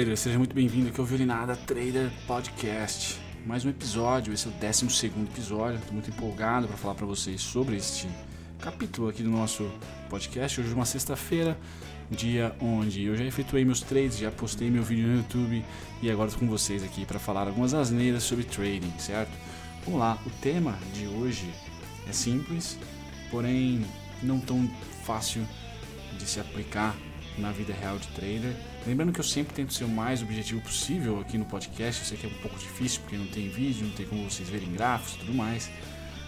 trader, seja muito bem-vindo aqui ao Violinada Trader Podcast. Mais um episódio, esse é o 12 episódio. Estou muito empolgado para falar para vocês sobre este capítulo aqui do nosso podcast. Hoje é uma sexta-feira, dia onde eu já efetuei meus trades, já postei meu vídeo no YouTube e agora estou com vocês aqui para falar algumas asneiras sobre trading, certo? Vamos lá, o tema de hoje é simples, porém não tão fácil de se aplicar na vida real de trader. Lembrando que eu sempre tento ser o mais objetivo possível aqui no podcast. Eu sei que é um pouco difícil porque não tem vídeo, não tem como vocês verem gráficos e tudo mais.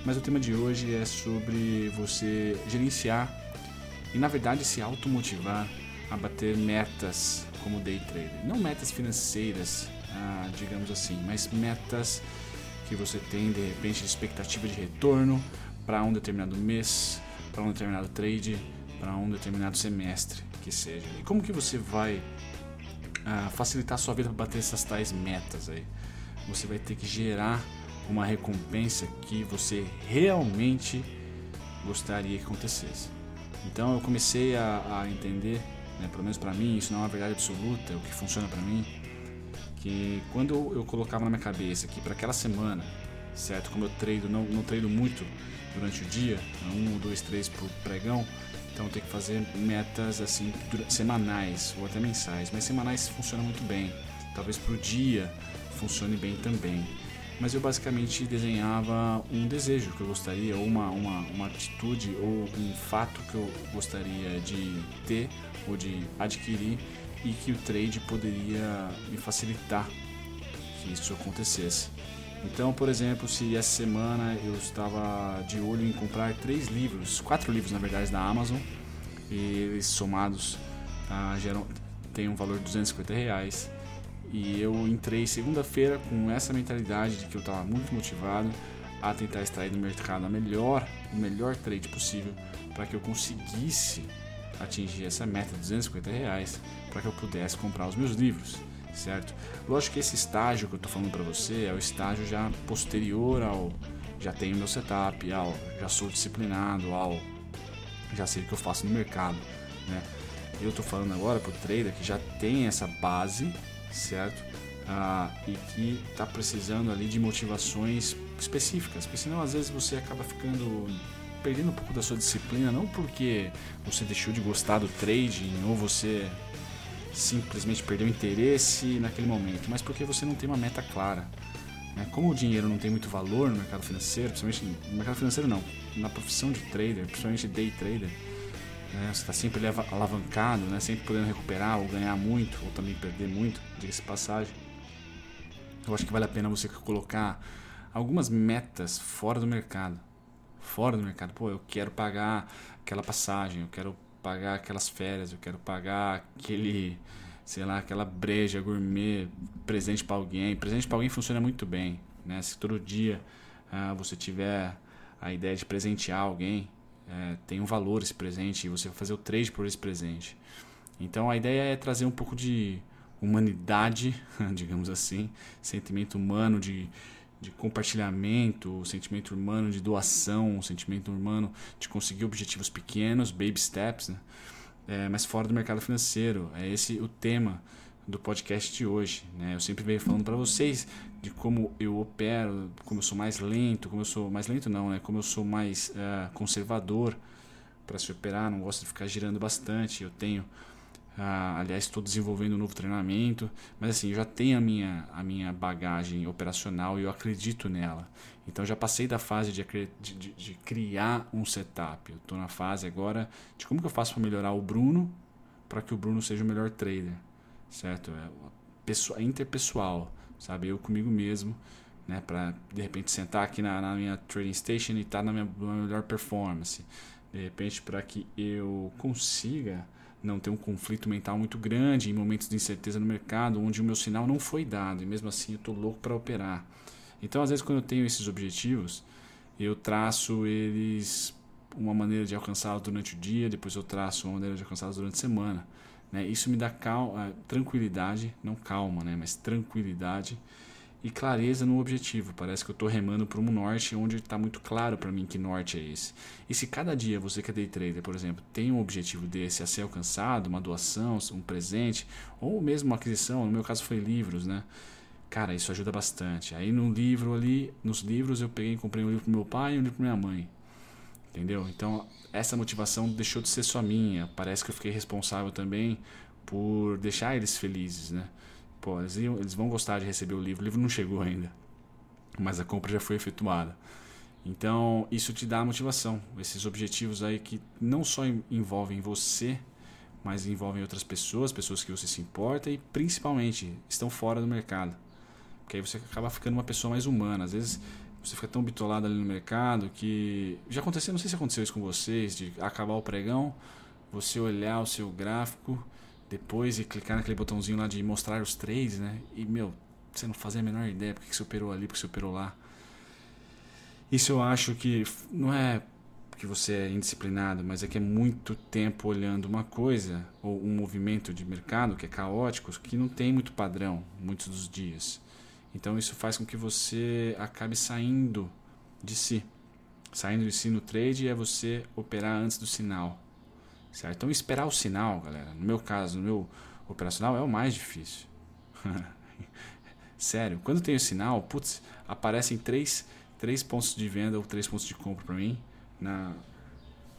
Mas o tema de hoje é sobre você gerenciar e, na verdade, se automotivar a bater metas como day trader. Não metas financeiras, ah, digamos assim, mas metas que você tem de repente de expectativa de retorno para um determinado mês, para um determinado trade, para um determinado semestre que seja. E como que você vai uh, facilitar a sua vida para bater essas tais metas aí? Você vai ter que gerar uma recompensa que você realmente gostaria que acontecesse. Então eu comecei a, a entender, né, pelo menos para mim, isso não é uma verdade absoluta, é o que funciona para mim, que quando eu colocava na minha cabeça que para aquela semana, certo, como eu treino, não, não treino muito durante o dia, um, dois, três por pregão, então tem que fazer metas assim semanais ou até mensais, mas semanais funciona muito bem. Talvez para o dia funcione bem também. Mas eu basicamente desenhava um desejo que eu gostaria, ou uma, uma, uma atitude, ou um fato que eu gostaria de ter ou de adquirir e que o trade poderia me facilitar que isso acontecesse. Então, por exemplo, se essa semana eu estava de olho em comprar três livros, quatro livros na verdade da Amazon, e eles somados tá, geram, tem um valor de 250 reais. E eu entrei segunda-feira com essa mentalidade de que eu estava muito motivado a tentar extrair do mercado a melhor, o melhor trade possível para que eu conseguisse atingir essa meta de 250 reais para que eu pudesse comprar os meus livros certo? Lógico que esse estágio que eu estou falando para você é o estágio já posterior ao já tenho meu setup, ao já sou disciplinado, ao já sei o que eu faço no mercado, né? Eu estou falando agora para o trader que já tem essa base, certo? Ah, e que está precisando ali de motivações específicas, porque senão às vezes você acaba ficando perdendo um pouco da sua disciplina, não porque você deixou de gostar do trading ou você simplesmente perdeu interesse naquele momento, mas porque você não tem uma meta clara. Né? Como o dinheiro não tem muito valor no mercado financeiro, principalmente no mercado financeiro não, na profissão de trader, principalmente day trader, né? você está sempre alavancado, né? sempre podendo recuperar ou ganhar muito, ou também perder muito, diga-se passagem. Eu acho que vale a pena você colocar algumas metas fora do mercado. Fora do mercado. Pô, eu quero pagar aquela passagem, eu quero pagar aquelas férias, eu quero pagar aquele, sei lá, aquela breja gourmet, presente para alguém. Presente para alguém funciona muito bem, né? Se todo dia ah, você tiver a ideia de presentear alguém, é, tem um valor esse presente e você vai fazer o trade por esse presente. Então a ideia é trazer um pouco de humanidade, digamos assim, sentimento humano de de compartilhamento, o sentimento humano de doação, o sentimento humano de conseguir objetivos pequenos, baby steps, né? É, mas fora do mercado financeiro. É esse o tema do podcast de hoje. Né? Eu sempre venho falando para vocês de como eu opero, como eu sou mais lento, como eu sou mais lento não, né? Como eu sou mais uh, conservador para se operar, não gosto de ficar girando bastante. Eu tenho ah, aliás, estou desenvolvendo um novo treinamento, mas assim, já tenho a minha, a minha bagagem operacional e eu acredito nela. Então já passei da fase de, de, de criar um setup. Estou na fase agora de como que eu faço para melhorar o Bruno para que o Bruno seja o melhor trader, certo? É pessoa, interpessoal, sabe? Eu comigo mesmo, né? Para de repente sentar aqui na, na minha trading station e estar tá na minha, na minha melhor performance. De repente para que eu consiga não ter um conflito mental muito grande em momentos de incerteza no mercado, onde o meu sinal não foi dado e mesmo assim eu estou louco para operar. Então, às vezes, quando eu tenho esses objetivos, eu traço eles uma maneira de alcançá-los durante o dia, depois eu traço uma maneira de alcançá-los durante a semana. Né? Isso me dá calma, tranquilidade, não calma, né? mas tranquilidade e clareza no objetivo. Parece que eu estou remando para um norte onde está muito claro para mim que norte é esse. E se cada dia você que é day trader, por exemplo, tem um objetivo desse a ser alcançado, uma doação, um presente, ou mesmo uma aquisição, no meu caso foi livros, né? Cara, isso ajuda bastante. Aí no livro ali, nos livros eu peguei e comprei um livro para meu pai e um livro para minha mãe. Entendeu? Então, essa motivação deixou de ser só minha. Parece que eu fiquei responsável também por deixar eles felizes, né? Pô, eles, iam, eles vão gostar de receber o livro. O livro não chegou ainda, mas a compra já foi efetuada. Então, isso te dá motivação. Esses objetivos aí que não só envolvem você, mas envolvem outras pessoas, pessoas que você se importa e principalmente estão fora do mercado. Porque aí você acaba ficando uma pessoa mais humana. Às vezes você fica tão bitolado ali no mercado que. Já aconteceu, não sei se aconteceu isso com vocês, de acabar o pregão, você olhar o seu gráfico depois e clicar naquele botãozinho lá de mostrar os trades, né? E, meu, você não fazia a menor ideia porque que você operou ali, porque você operou lá. Isso eu acho que não é que você é indisciplinado, mas é que é muito tempo olhando uma coisa ou um movimento de mercado que é caótico, que não tem muito padrão muitos dos dias. Então isso faz com que você acabe saindo de si. Saindo de si no trade é você operar antes do sinal. Certo? Então esperar o sinal, galera, no meu caso, no meu operacional, é o mais difícil. Sério, quando tem o sinal, putz, aparecem três, três pontos de venda ou três pontos de compra para mim na,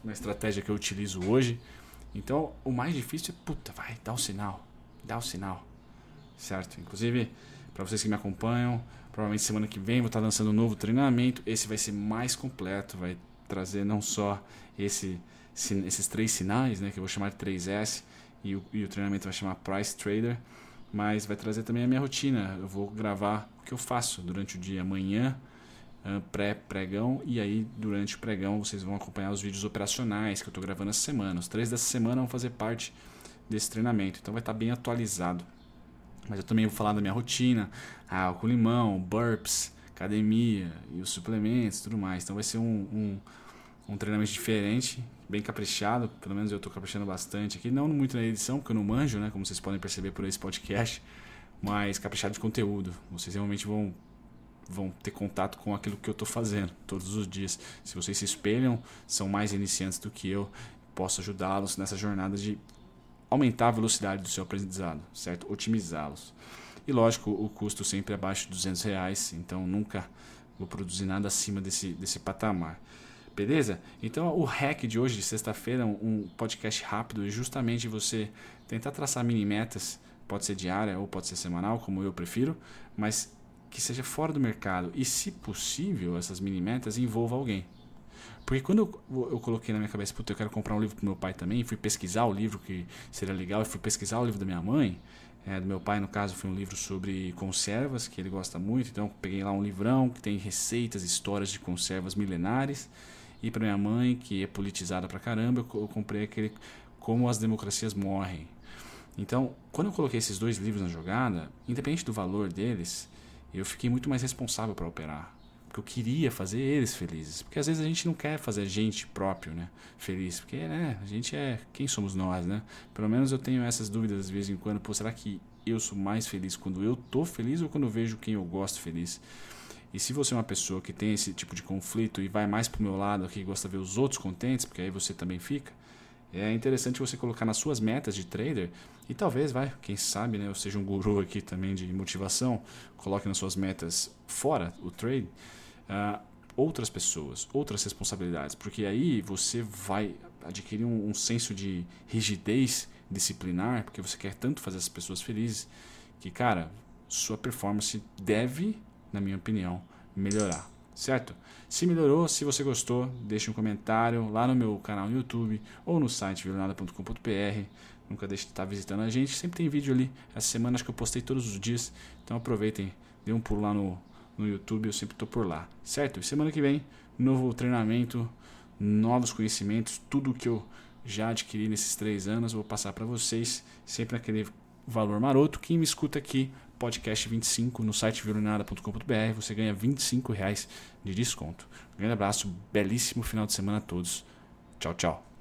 na estratégia que eu utilizo hoje. Então, o mais difícil é, puta, vai, dá o sinal, dá o sinal, certo? Inclusive, para vocês que me acompanham, provavelmente semana que vem vou estar lançando um novo treinamento. Esse vai ser mais completo, vai trazer não só esse esses três sinais, né, que eu vou chamar de 3S, e o, e o treinamento vai chamar Price Trader, mas vai trazer também a minha rotina. Eu vou gravar o que eu faço durante o dia, amanhã, pré-pregão, e aí durante o pregão vocês vão acompanhar os vídeos operacionais que eu estou gravando essa semana. Os três dessa semana vão fazer parte desse treinamento, então vai estar bem atualizado. Mas eu também vou falar da minha rotina, álcool limão, burps, academia e os suplementos tudo mais. Então vai ser um, um, um treinamento diferente bem caprichado, pelo menos eu estou caprichando bastante aqui, não muito na edição, porque eu não manjo, né, como vocês podem perceber por esse podcast, mas caprichado de conteúdo. Vocês realmente vão vão ter contato com aquilo que eu estou fazendo todos os dias. Se vocês se espelham, são mais iniciantes do que eu, posso ajudá-los nessa jornada de aumentar a velocidade do seu aprendizado, certo? Otimizá-los. E lógico, o custo sempre abaixo de 200 reais, então nunca vou produzir nada acima desse, desse patamar. Beleza? Então o hack de hoje, de sexta-feira, um podcast rápido, é justamente você tentar traçar mini metas, pode ser diária ou pode ser semanal, como eu prefiro, mas que seja fora do mercado e, se possível, essas mini metas envolvam alguém. Porque quando eu, eu coloquei na minha cabeça, puta, eu quero comprar um livro pro meu pai também, fui pesquisar o livro que seria legal, fui pesquisar o livro da minha mãe, é, do meu pai, no caso, foi um livro sobre conservas, que ele gosta muito, então peguei lá um livrão que tem receitas, histórias de conservas milenares. E para minha mãe, que é politizada pra caramba, eu comprei aquele Como as Democracias Morrem. Então, quando eu coloquei esses dois livros na jogada, independente do valor deles, eu fiquei muito mais responsável para operar. Porque eu queria fazer eles felizes. Porque às vezes a gente não quer fazer a gente próprio né, feliz. Porque né, a gente é. Quem somos nós, né? Pelo menos eu tenho essas dúvidas de vez em quando. Pô, será que eu sou mais feliz quando eu tô feliz ou quando eu vejo quem eu gosto feliz? E se você é uma pessoa que tem esse tipo de conflito e vai mais para o meu lado aqui, gosta de ver os outros contentes, porque aí você também fica, é interessante você colocar nas suas metas de trader e talvez, vai, quem sabe, né, eu seja um guru aqui também de motivação, coloque nas suas metas fora o trade, uh, outras pessoas, outras responsabilidades, porque aí você vai adquirir um, um senso de rigidez disciplinar, porque você quer tanto fazer as pessoas felizes, que, cara, sua performance deve na minha opinião, melhorar. Certo? Se melhorou, se você gostou, deixe um comentário lá no meu canal no YouTube ou no site violonada.com.br. Nunca deixe de estar visitando a gente. Sempre tem vídeo ali. Essa semana acho que eu postei todos os dias. Então aproveitem, dê um pulo lá no, no YouTube. Eu sempre estou por lá. Certo? E semana que vem, novo treinamento, novos conhecimentos. Tudo que eu já adquiri nesses três anos, vou passar para vocês. Sempre naquele valor maroto. Quem me escuta aqui podcast 25 no site violonada.com.br. Você ganha 25 reais de desconto. Um grande abraço, belíssimo final de semana a todos. Tchau, tchau.